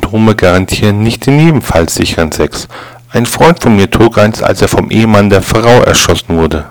Kondome garantieren nicht in jedem Fall sicheren Sex. Ein Freund von mir trug eins, als er vom Ehemann der Frau erschossen wurde.